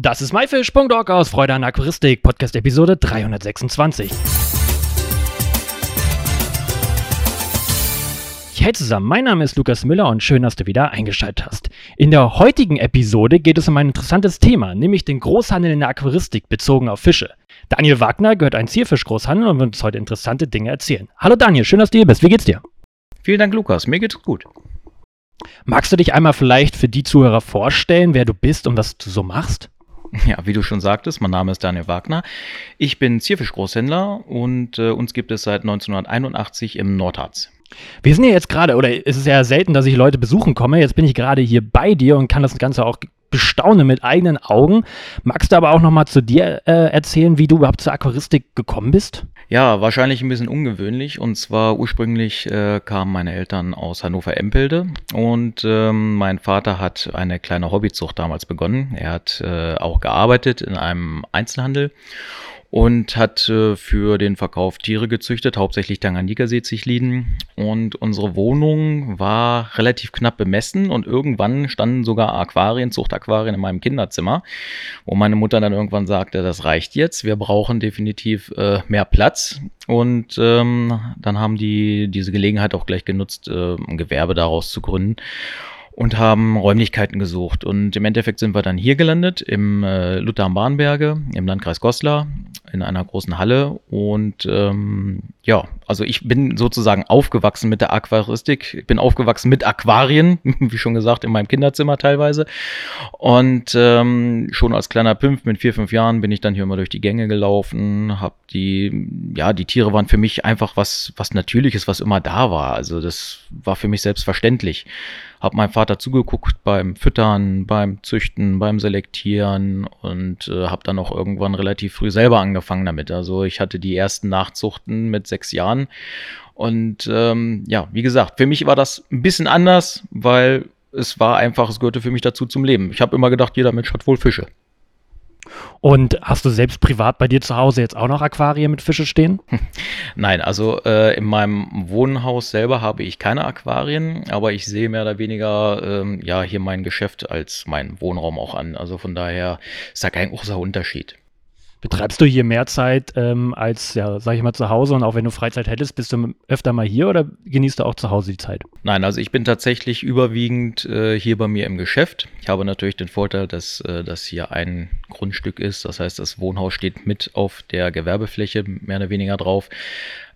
Das ist myfish.org aus Freude an Aquaristik, Podcast Episode 326. Hey zusammen, mein Name ist Lukas Müller und schön, dass du wieder eingeschaltet hast. In der heutigen Episode geht es um ein interessantes Thema, nämlich den Großhandel in der Aquaristik bezogen auf Fische. Daniel Wagner gehört ein Zierfischgroßhandel und wird uns heute interessante Dinge erzählen. Hallo Daniel, schön, dass du hier bist. Wie geht's dir? Vielen Dank, Lukas. Mir geht's gut. Magst du dich einmal vielleicht für die Zuhörer vorstellen, wer du bist und was du so machst? Ja, wie du schon sagtest, mein Name ist Daniel Wagner. Ich bin Zierfischgroßhändler und äh, uns gibt es seit 1981 im Nordharz. Wir sind ja jetzt gerade, oder es ist ja selten, dass ich Leute besuchen komme. Jetzt bin ich gerade hier bei dir und kann das Ganze auch bestaunen mit eigenen Augen. Magst du aber auch noch mal zu dir äh, erzählen, wie du überhaupt zur Aquaristik gekommen bist? Ja, wahrscheinlich ein bisschen ungewöhnlich. Und zwar ursprünglich äh, kamen meine Eltern aus Hannover-Empelde und ähm, mein Vater hat eine kleine Hobbyzucht damals begonnen. Er hat äh, auch gearbeitet in einem Einzelhandel und hat äh, für den Verkauf Tiere gezüchtet, hauptsächlich Tanganjika-Seezichliden. Und unsere Wohnung war relativ knapp bemessen und irgendwann standen sogar Aquarien, Zuchtaquarien in meinem Kinderzimmer, wo meine Mutter dann irgendwann sagte, das reicht jetzt, wir brauchen definitiv äh, mehr Platz. Und ähm, dann haben die diese Gelegenheit auch gleich genutzt, äh, ein Gewerbe daraus zu gründen und haben Räumlichkeiten gesucht. Und im Endeffekt sind wir dann hier gelandet, im äh, Luther am Bahnberge, im Landkreis Goslar, in einer großen Halle. Und ähm, ja, also ich bin sozusagen aufgewachsen mit der Aquaristik. Ich bin aufgewachsen mit Aquarien, wie schon gesagt, in meinem Kinderzimmer teilweise. Und ähm, schon als kleiner Pimpf mit vier, fünf Jahren bin ich dann hier immer durch die Gänge gelaufen, hab die, ja, die Tiere waren für mich einfach was, was Natürliches, was immer da war. Also das war für mich selbstverständlich habe meinem Vater zugeguckt beim Füttern, beim Züchten, beim Selektieren und äh, habe dann auch irgendwann relativ früh selber angefangen damit. Also ich hatte die ersten Nachzuchten mit sechs Jahren und ähm, ja, wie gesagt, für mich war das ein bisschen anders, weil es war einfach, es gehörte für mich dazu zum Leben. Ich habe immer gedacht, jeder Mensch hat wohl Fische. Und hast du selbst privat bei dir zu Hause jetzt auch noch Aquarien mit Fische stehen? Nein, also äh, in meinem Wohnhaus selber habe ich keine Aquarien, aber ich sehe mehr oder weniger ähm, ja hier mein Geschäft als meinen Wohnraum auch an. Also von daher ist da kein großer Unterschied. Betreibst du hier mehr Zeit ähm, als, ja, sag ich mal, zu Hause und auch wenn du Freizeit hättest, bist du öfter mal hier oder genießt du auch zu Hause die Zeit? Nein, also ich bin tatsächlich überwiegend äh, hier bei mir im Geschäft. Ich habe natürlich den Vorteil, dass äh, das hier ein Grundstück ist. Das heißt, das Wohnhaus steht mit auf der Gewerbefläche mehr oder weniger drauf.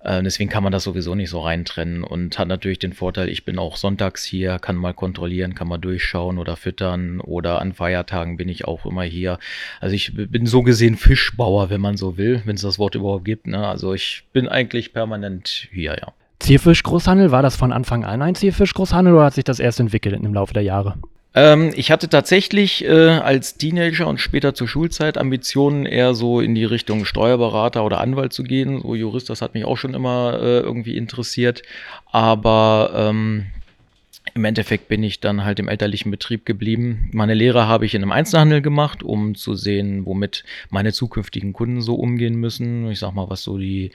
Äh, deswegen kann man das sowieso nicht so reintrennen und hat natürlich den Vorteil, ich bin auch sonntags hier, kann mal kontrollieren, kann mal durchschauen oder füttern oder an Feiertagen bin ich auch immer hier. Also ich bin so gesehen Fischbauer, wenn man so will, wenn es das Wort überhaupt gibt. Ne? Also ich bin eigentlich permanent hier, ja. Zierfischgroßhandel, war das von Anfang an ein Zierfischgroßhandel oder hat sich das erst entwickelt im Laufe der Jahre? Ähm, ich hatte tatsächlich äh, als Teenager und später zur Schulzeit Ambitionen, eher so in die Richtung Steuerberater oder Anwalt zu gehen. So Jurist, das hat mich auch schon immer äh, irgendwie interessiert. Aber ähm, im Endeffekt bin ich dann halt im elterlichen Betrieb geblieben. Meine Lehre habe ich in einem Einzelhandel gemacht, um zu sehen, womit meine zukünftigen Kunden so umgehen müssen. Ich sag mal, was so die,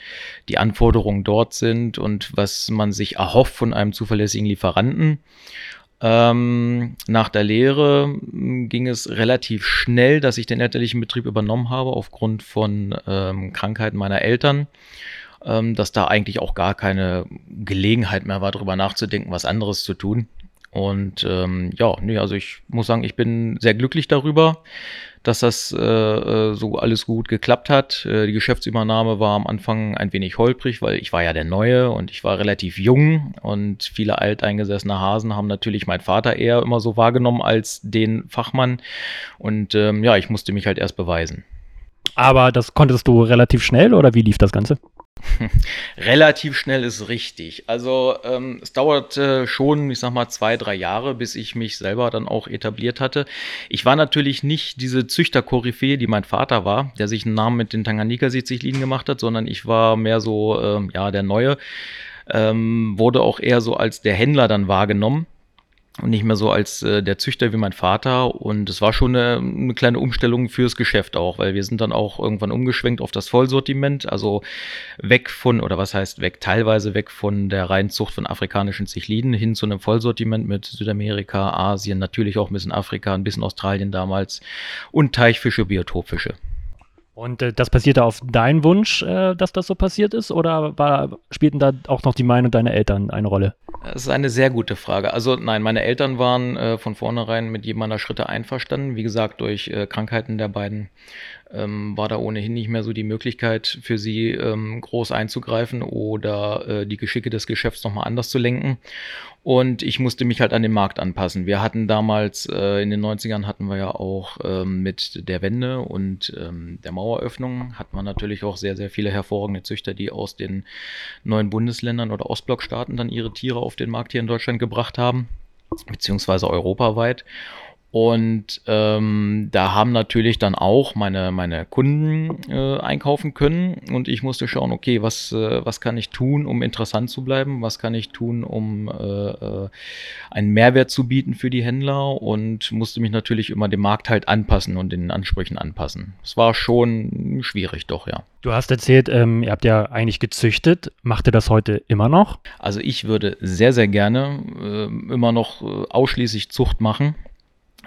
die Anforderungen dort sind und was man sich erhofft von einem zuverlässigen Lieferanten. Ähm, nach der Lehre hm, ging es relativ schnell, dass ich den elterlichen Betrieb übernommen habe aufgrund von ähm, Krankheiten meiner Eltern, ähm, dass da eigentlich auch gar keine Gelegenheit mehr war, darüber nachzudenken, was anderes zu tun. Und ähm, ja, nee, also ich muss sagen, ich bin sehr glücklich darüber dass das äh, äh, so alles gut geklappt hat. Äh, die Geschäftsübernahme war am Anfang ein wenig holprig, weil ich war ja der Neue und ich war relativ jung und viele alteingesessene Hasen haben natürlich meinen Vater eher immer so wahrgenommen als den Fachmann und ähm, ja, ich musste mich halt erst beweisen. Aber das konntest du relativ schnell oder wie lief das Ganze? Relativ schnell ist richtig. Also ähm, es dauerte schon, ich sag mal, zwei, drei Jahre, bis ich mich selber dann auch etabliert hatte. Ich war natürlich nicht diese Züchter-Koryphäe, die mein Vater war, der sich einen Namen mit den Tanganika-Sitzichlinen gemacht hat, sondern ich war mehr so, ähm, ja, der Neue. Ähm, wurde auch eher so als der Händler dann wahrgenommen und nicht mehr so als äh, der Züchter wie mein Vater. Und es war schon eine, eine, kleine Umstellung fürs Geschäft auch, weil wir sind dann auch irgendwann umgeschwenkt auf das Vollsortiment, also weg von, oder was heißt weg, teilweise weg von der Reinzucht von afrikanischen Zichliden hin zu einem Vollsortiment mit Südamerika, Asien, natürlich auch ein bisschen Afrika, ein bisschen Australien damals und Teichfische, Biotopfische. Und äh, das passierte auf deinen Wunsch, äh, dass das so passiert ist, oder war, spielten da auch noch die Meinung deiner Eltern eine Rolle? Das ist eine sehr gute Frage. Also nein, meine Eltern waren äh, von vornherein mit jedem meiner Schritte einverstanden. Wie gesagt, durch äh, Krankheiten der beiden ähm, war da ohnehin nicht mehr so die Möglichkeit für sie ähm, groß einzugreifen oder äh, die Geschicke des Geschäfts nochmal anders zu lenken. Und ich musste mich halt an den Markt anpassen. Wir hatten damals, äh, in den 90ern hatten wir ja auch ähm, mit der Wende und ähm, der Maueröffnung, hatten wir natürlich auch sehr, sehr viele hervorragende Züchter, die aus den neuen Bundesländern oder Ostblockstaaten dann ihre Tiere auf den Markt hier in Deutschland gebracht haben, beziehungsweise europaweit. Und ähm, da haben natürlich dann auch meine, meine Kunden äh, einkaufen können und ich musste schauen, okay, was, äh, was kann ich tun, um interessant zu bleiben, was kann ich tun, um äh, äh, einen Mehrwert zu bieten für die Händler und musste mich natürlich immer dem Markt halt anpassen und den Ansprüchen anpassen. Es war schon schwierig, doch, ja. Du hast erzählt, ähm, ihr habt ja eigentlich gezüchtet. Macht ihr das heute immer noch? Also ich würde sehr, sehr gerne äh, immer noch äh, ausschließlich Zucht machen.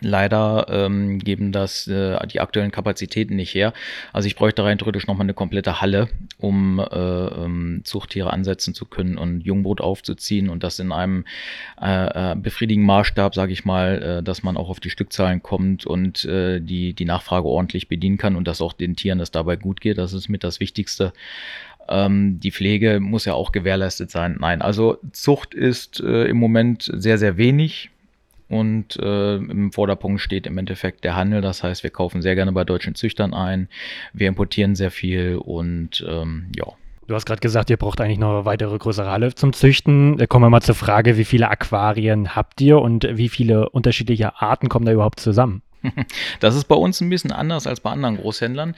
Leider ähm, geben das äh, die aktuellen Kapazitäten nicht her. Also ich bräuchte rein theoretisch nochmal eine komplette Halle, um äh, ähm, Zuchttiere ansetzen zu können und Jungbrot aufzuziehen und das in einem äh, äh, befriedigenden Maßstab, sage ich mal, äh, dass man auch auf die Stückzahlen kommt und äh, die, die Nachfrage ordentlich bedienen kann und dass auch den Tieren es dabei gut geht. Das ist mit das Wichtigste ähm, die Pflege muss ja auch gewährleistet sein. Nein, also Zucht ist äh, im Moment sehr, sehr wenig. Und äh, im Vorderpunkt steht im Endeffekt der Handel. Das heißt, wir kaufen sehr gerne bei deutschen Züchtern ein. Wir importieren sehr viel und ähm, ja. Du hast gerade gesagt, ihr braucht eigentlich noch eine weitere größere Halle zum Züchten. Da kommen wir mal zur Frage, wie viele Aquarien habt ihr und wie viele unterschiedliche Arten kommen da überhaupt zusammen? Das ist bei uns ein bisschen anders als bei anderen Großhändlern.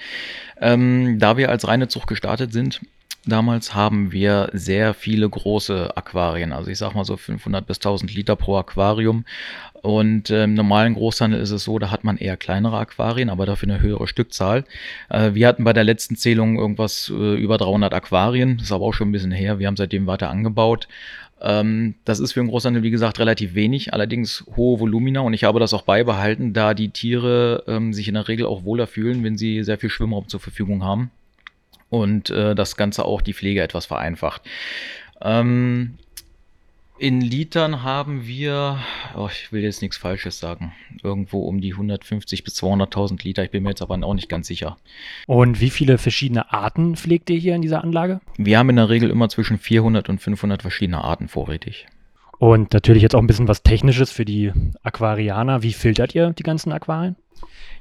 Ähm, da wir als reine Zucht gestartet sind, Damals haben wir sehr viele große Aquarien, also ich sag mal so 500 bis 1000 Liter pro Aquarium. Und äh, im normalen Großhandel ist es so, da hat man eher kleinere Aquarien, aber dafür eine höhere Stückzahl. Äh, wir hatten bei der letzten Zählung irgendwas äh, über 300 Aquarien, das ist aber auch schon ein bisschen her. Wir haben seitdem weiter angebaut. Ähm, das ist für einen Großhandel, wie gesagt, relativ wenig, allerdings hohe Volumina und ich habe das auch beibehalten, da die Tiere ähm, sich in der Regel auch wohler fühlen, wenn sie sehr viel Schwimmraum zur Verfügung haben und äh, das Ganze auch die Pflege etwas vereinfacht. Ähm, in Litern haben wir, oh, ich will jetzt nichts Falsches sagen, irgendwo um die 150 bis 200.000 Liter. Ich bin mir jetzt aber auch nicht ganz sicher. Und wie viele verschiedene Arten pflegt ihr hier in dieser Anlage? Wir haben in der Regel immer zwischen 400 und 500 verschiedene Arten vorrätig. Und natürlich jetzt auch ein bisschen was Technisches für die Aquarianer. Wie filtert ihr die ganzen Aquarien?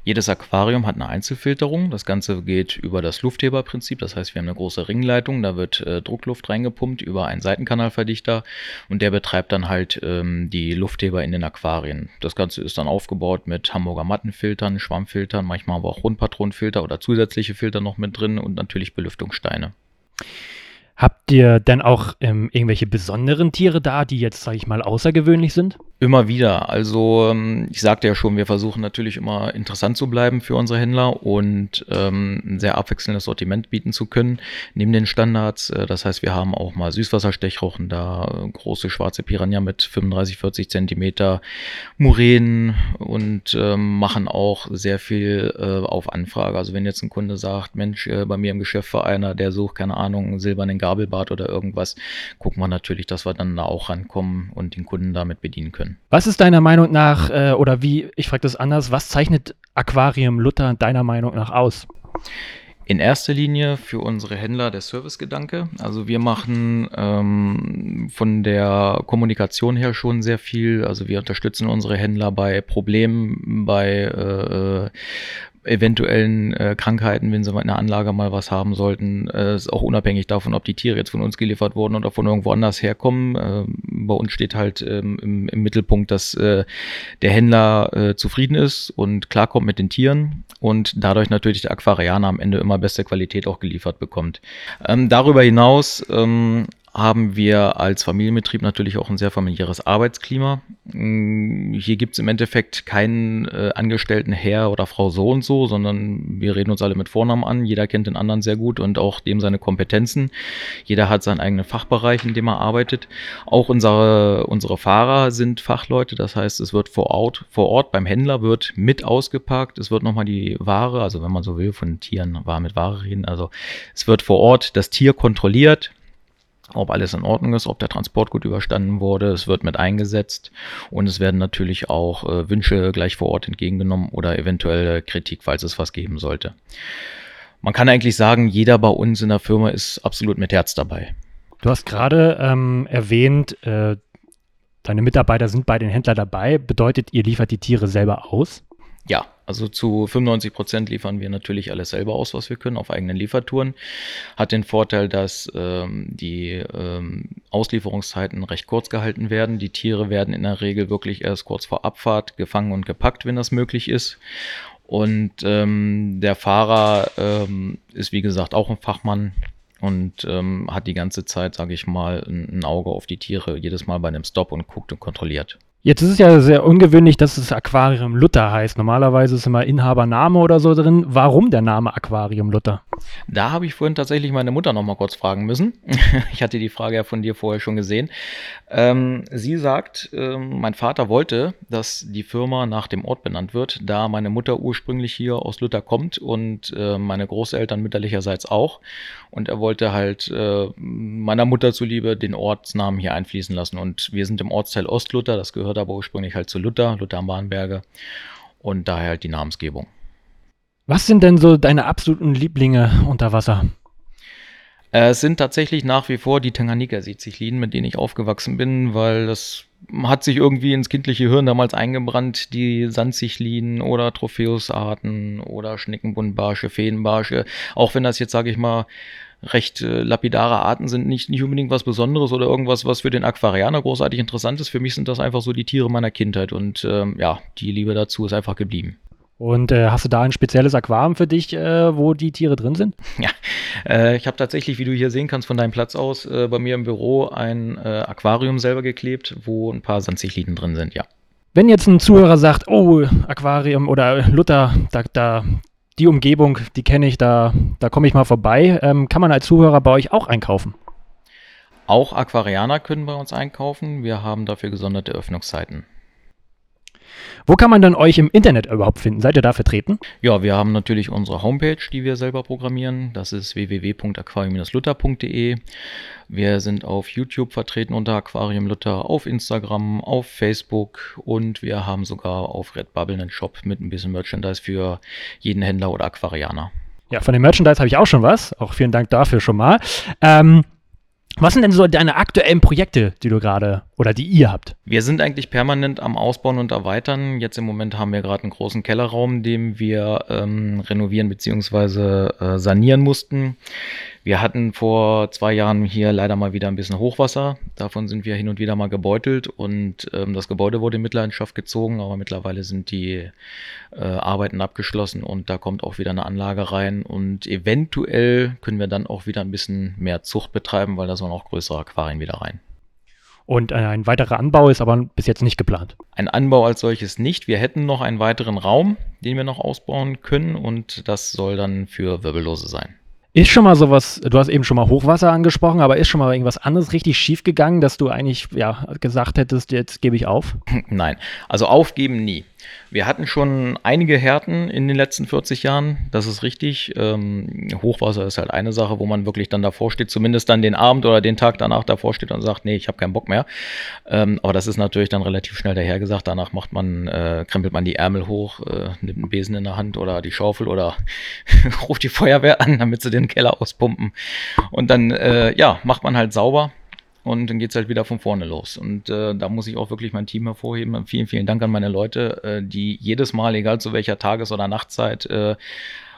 Jedes Aquarium hat eine Einzelfilterung. Das Ganze geht über das Luftheberprinzip. Das heißt, wir haben eine große Ringleitung, da wird äh, Druckluft reingepumpt über einen Seitenkanalverdichter und der betreibt dann halt ähm, die Luftheber in den Aquarien. Das Ganze ist dann aufgebaut mit Hamburger Mattenfiltern, Schwammfiltern, manchmal aber auch Rundpatronenfilter oder zusätzliche Filter noch mit drin und natürlich Belüftungssteine. Habt ihr denn auch ähm, irgendwelche besonderen Tiere da, die jetzt, sage ich mal, außergewöhnlich sind? Immer wieder. Also ähm, ich sagte ja schon, wir versuchen natürlich immer interessant zu bleiben für unsere Händler und ähm, ein sehr abwechselndes Sortiment bieten zu können, neben den Standards. Äh, das heißt, wir haben auch mal Süßwasserstechrochen da, große schwarze Piranha mit 35, 40 Zentimeter, Muränen und ähm, machen auch sehr viel äh, auf Anfrage. Also wenn jetzt ein Kunde sagt, Mensch, äh, bei mir im Geschäft war einer, der sucht, keine Ahnung, einen silbernen Gabelbart oder irgendwas, gucken wir natürlich, dass wir dann da auch rankommen und den Kunden damit bedienen können. Was ist deiner Meinung nach, äh, oder wie, ich frage das anders, was zeichnet Aquarium Luther deiner Meinung nach aus? In erster Linie für unsere Händler der Servicegedanke. Also wir machen ähm, von der Kommunikation her schon sehr viel. Also wir unterstützen unsere Händler bei Problemen, bei äh, eventuellen äh, Krankheiten, wenn sie in der Anlage mal was haben sollten, äh, ist auch unabhängig davon, ob die Tiere jetzt von uns geliefert wurden oder von irgendwo anders herkommen. Äh, bei uns steht halt ähm, im, im, Mittelpunkt, dass äh, der Händler äh, zufrieden ist und klarkommt mit den Tieren und dadurch natürlich der Aquarianer am Ende immer beste Qualität auch geliefert bekommt. Ähm, darüber hinaus ähm, haben wir als Familienbetrieb natürlich auch ein sehr familiäres Arbeitsklima. Mm, hier gibt es im Endeffekt keinen äh, Angestellten Herr oder Frau so und so, sondern wir reden uns alle mit Vornamen an. Jeder kennt den anderen sehr gut und auch dem seine Kompetenzen. Jeder hat seinen eigenen Fachbereich, in dem er arbeitet. Auch unsere, unsere Fahrer sind Fachleute, das heißt, es wird vor Ort, vor Ort beim Händler wird mit ausgepackt. Es wird nochmal die Ware, also wenn man so will, von Tieren war mit Ware reden. Also es wird vor Ort das Tier kontrolliert ob alles in Ordnung ist, ob der Transport gut überstanden wurde. Es wird mit eingesetzt und es werden natürlich auch äh, Wünsche gleich vor Ort entgegengenommen oder eventuelle Kritik, falls es was geben sollte. Man kann eigentlich sagen, jeder bei uns in der Firma ist absolut mit Herz dabei. Du hast gerade ähm, erwähnt, äh, deine Mitarbeiter sind bei den Händlern dabei. Bedeutet, ihr liefert die Tiere selber aus? Ja, also zu 95 Prozent liefern wir natürlich alles selber aus, was wir können, auf eigenen Liefertouren. Hat den Vorteil, dass ähm, die ähm, Auslieferungszeiten recht kurz gehalten werden. Die Tiere werden in der Regel wirklich erst kurz vor Abfahrt gefangen und gepackt, wenn das möglich ist. Und ähm, der Fahrer ähm, ist, wie gesagt, auch ein Fachmann und ähm, hat die ganze Zeit, sage ich mal, ein, ein Auge auf die Tiere jedes Mal bei einem Stop und guckt und kontrolliert. Jetzt ist es ja sehr ungewöhnlich, dass das Aquarium Luther heißt. Normalerweise ist immer Inhabername oder so drin. Warum der Name Aquarium Luther? Da habe ich vorhin tatsächlich meine Mutter noch mal kurz fragen müssen. ich hatte die Frage ja von dir vorher schon gesehen. Ähm, sie sagt, ähm, mein Vater wollte, dass die Firma nach dem Ort benannt wird, da meine Mutter ursprünglich hier aus Luther kommt und äh, meine Großeltern mütterlicherseits auch. Und er wollte halt äh, meiner Mutter zuliebe den Ortsnamen hier einfließen lassen. Und wir sind im Ortsteil Ostluther, das gehört aber ursprünglich halt zu Luther, Luther am Bahnberge. Und daher halt die Namensgebung. Was sind denn so deine absoluten Lieblinge unter Wasser? Äh, es sind tatsächlich nach wie vor die Tanganika-Sizichliden, mit denen ich aufgewachsen bin, weil das hat sich irgendwie ins kindliche Hirn damals eingebrannt, die Sandzichliden oder Trophäusarten oder Schneckenbundbarsche, Feenbarsche. Auch wenn das jetzt, sage ich mal, recht äh, lapidare Arten sind, nicht, nicht unbedingt was Besonderes oder irgendwas, was für den Aquarianer großartig interessant ist. Für mich sind das einfach so die Tiere meiner Kindheit und ähm, ja, die Liebe dazu ist einfach geblieben. Und äh, hast du da ein spezielles Aquarium für dich, äh, wo die Tiere drin sind? Ja, äh, ich habe tatsächlich, wie du hier sehen kannst von deinem Platz aus, äh, bei mir im Büro ein äh, Aquarium selber geklebt, wo ein paar Sandzichliden drin sind, ja. Wenn jetzt ein Zuhörer sagt, oh, Aquarium oder Luther, da, da die Umgebung, die kenne ich, da, da komme ich mal vorbei, ähm, kann man als Zuhörer bei euch auch einkaufen? Auch Aquarianer können bei uns einkaufen. Wir haben dafür gesonderte Öffnungszeiten. Wo kann man dann euch im Internet überhaupt finden? Seid ihr da vertreten? Ja, wir haben natürlich unsere Homepage, die wir selber programmieren. Das ist www.aquarium-luther.de. Wir sind auf YouTube vertreten unter Aquarium Luther, auf Instagram, auf Facebook und wir haben sogar auf Redbubble einen Shop mit ein bisschen Merchandise für jeden Händler oder Aquarianer. Ja, von dem Merchandise habe ich auch schon was. Auch vielen Dank dafür schon mal. Ähm, was sind denn so deine aktuellen Projekte, die du gerade oder die ihr habt? Wir sind eigentlich permanent am Ausbauen und Erweitern. Jetzt im Moment haben wir gerade einen großen Kellerraum, den wir ähm, renovieren bzw. Äh, sanieren mussten. Wir hatten vor zwei Jahren hier leider mal wieder ein bisschen Hochwasser. Davon sind wir hin und wieder mal gebeutelt und ähm, das Gebäude wurde in Mitleidenschaft gezogen, aber mittlerweile sind die äh, Arbeiten abgeschlossen und da kommt auch wieder eine Anlage rein und eventuell können wir dann auch wieder ein bisschen mehr Zucht betreiben, weil da sollen auch größere Aquarien wieder rein. Und äh, ein weiterer Anbau ist aber bis jetzt nicht geplant. Ein Anbau als solches nicht. Wir hätten noch einen weiteren Raum, den wir noch ausbauen können und das soll dann für Wirbellose sein. Ist schon mal sowas, du hast eben schon mal Hochwasser angesprochen, aber ist schon mal irgendwas anderes richtig schief gegangen, dass du eigentlich ja, gesagt hättest, jetzt gebe ich auf? Nein, also aufgeben nie. Wir hatten schon einige Härten in den letzten 40 Jahren, das ist richtig. Ähm, Hochwasser ist halt eine Sache, wo man wirklich dann davor steht, zumindest dann den Abend oder den Tag danach davor steht und sagt, nee, ich habe keinen Bock mehr. Ähm, aber das ist natürlich dann relativ schnell dahergesagt. Danach macht man, äh, krempelt man die Ärmel hoch, äh, nimmt einen Besen in der Hand oder die Schaufel oder ruft die Feuerwehr an, damit sie den Keller auspumpen. Und dann, äh, ja, macht man halt sauber und dann geht es halt wieder von vorne los. Und äh, da muss ich auch wirklich mein Team hervorheben. Vielen, vielen Dank an meine Leute, äh, die jedes Mal, egal zu welcher Tages- oder Nachtzeit, äh,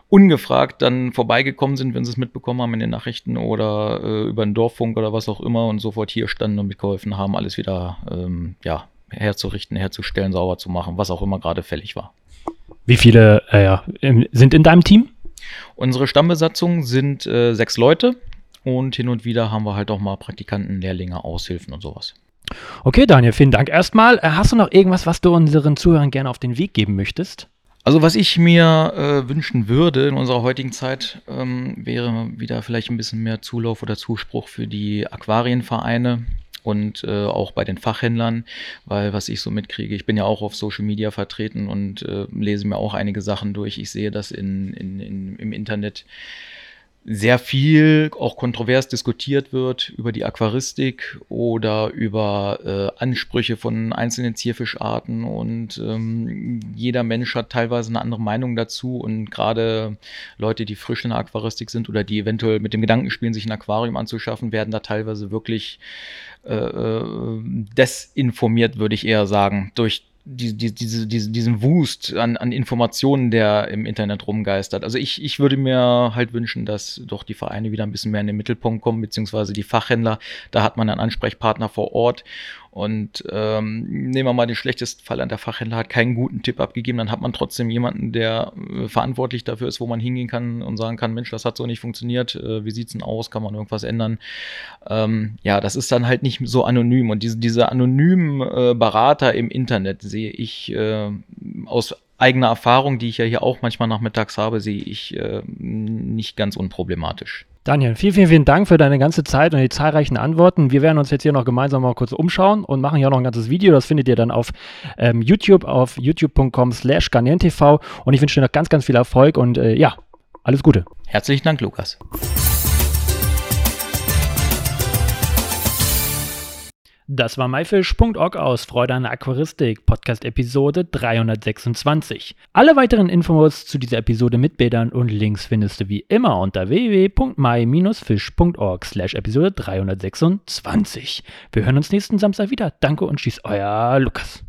ungefragt dann vorbeigekommen sind, wenn sie es mitbekommen haben in den Nachrichten oder äh, über den Dorffunk oder was auch immer und sofort hier standen und mitgeholfen haben, alles wieder ähm, ja, herzurichten, herzustellen, sauber zu machen, was auch immer gerade fällig war. Wie viele äh, sind in deinem Team? Unsere Stammbesatzung sind äh, sechs Leute und hin und wieder haben wir halt auch mal Praktikanten, Lehrlinge, Aushilfen und sowas. Okay, Daniel, vielen Dank erstmal. Äh, hast du noch irgendwas, was du unseren Zuhörern gerne auf den Weg geben möchtest? Also was ich mir äh, wünschen würde in unserer heutigen Zeit, ähm, wäre wieder vielleicht ein bisschen mehr Zulauf oder Zuspruch für die Aquarienvereine und äh, auch bei den Fachhändlern, weil was ich so mitkriege, ich bin ja auch auf Social Media vertreten und äh, lese mir auch einige Sachen durch. Ich sehe das in, in, in, im Internet sehr viel auch kontrovers diskutiert wird über die Aquaristik oder über äh, Ansprüche von einzelnen Zierfischarten und ähm, jeder Mensch hat teilweise eine andere Meinung dazu und gerade Leute, die frisch in der Aquaristik sind oder die eventuell mit dem Gedanken spielen, sich ein Aquarium anzuschaffen, werden da teilweise wirklich äh, äh desinformiert, würde ich eher sagen, durch die, die, diese, diese, diesen Wust an, an Informationen, der im Internet rumgeistert. Also ich, ich würde mir halt wünschen, dass doch die Vereine wieder ein bisschen mehr in den Mittelpunkt kommen, beziehungsweise die Fachhändler. Da hat man einen Ansprechpartner vor Ort und ähm, nehmen wir mal den schlechtesten Fall an, der Fachhändler hat keinen guten Tipp abgegeben, dann hat man trotzdem jemanden, der äh, verantwortlich dafür ist, wo man hingehen kann und sagen kann, Mensch, das hat so nicht funktioniert, äh, wie sieht's denn aus, kann man irgendwas ändern? Ähm, ja, das ist dann halt nicht so anonym und diese, diese anonymen äh, Berater im Internet sehe ich äh, aus eigener Erfahrung, die ich ja hier auch manchmal nachmittags habe, sehe ich äh, nicht ganz unproblematisch. Daniel, vielen, vielen, vielen Dank für deine ganze Zeit und die zahlreichen Antworten. Wir werden uns jetzt hier noch gemeinsam mal kurz umschauen und machen hier noch ein ganzes Video. Das findet ihr dann auf ähm, YouTube, auf youtube.com slash TV. Und ich wünsche dir noch ganz, ganz viel Erfolg und äh, ja, alles Gute. Herzlichen Dank, Lukas. Das war myfish.org aus Freude an der Aquaristik, Podcast Episode 326. Alle weiteren Infos zu dieser Episode mit Bildern und Links findest du wie immer unter www.my-fish.org slash Episode 326. Wir hören uns nächsten Samstag wieder. Danke und tschüss, euer Lukas.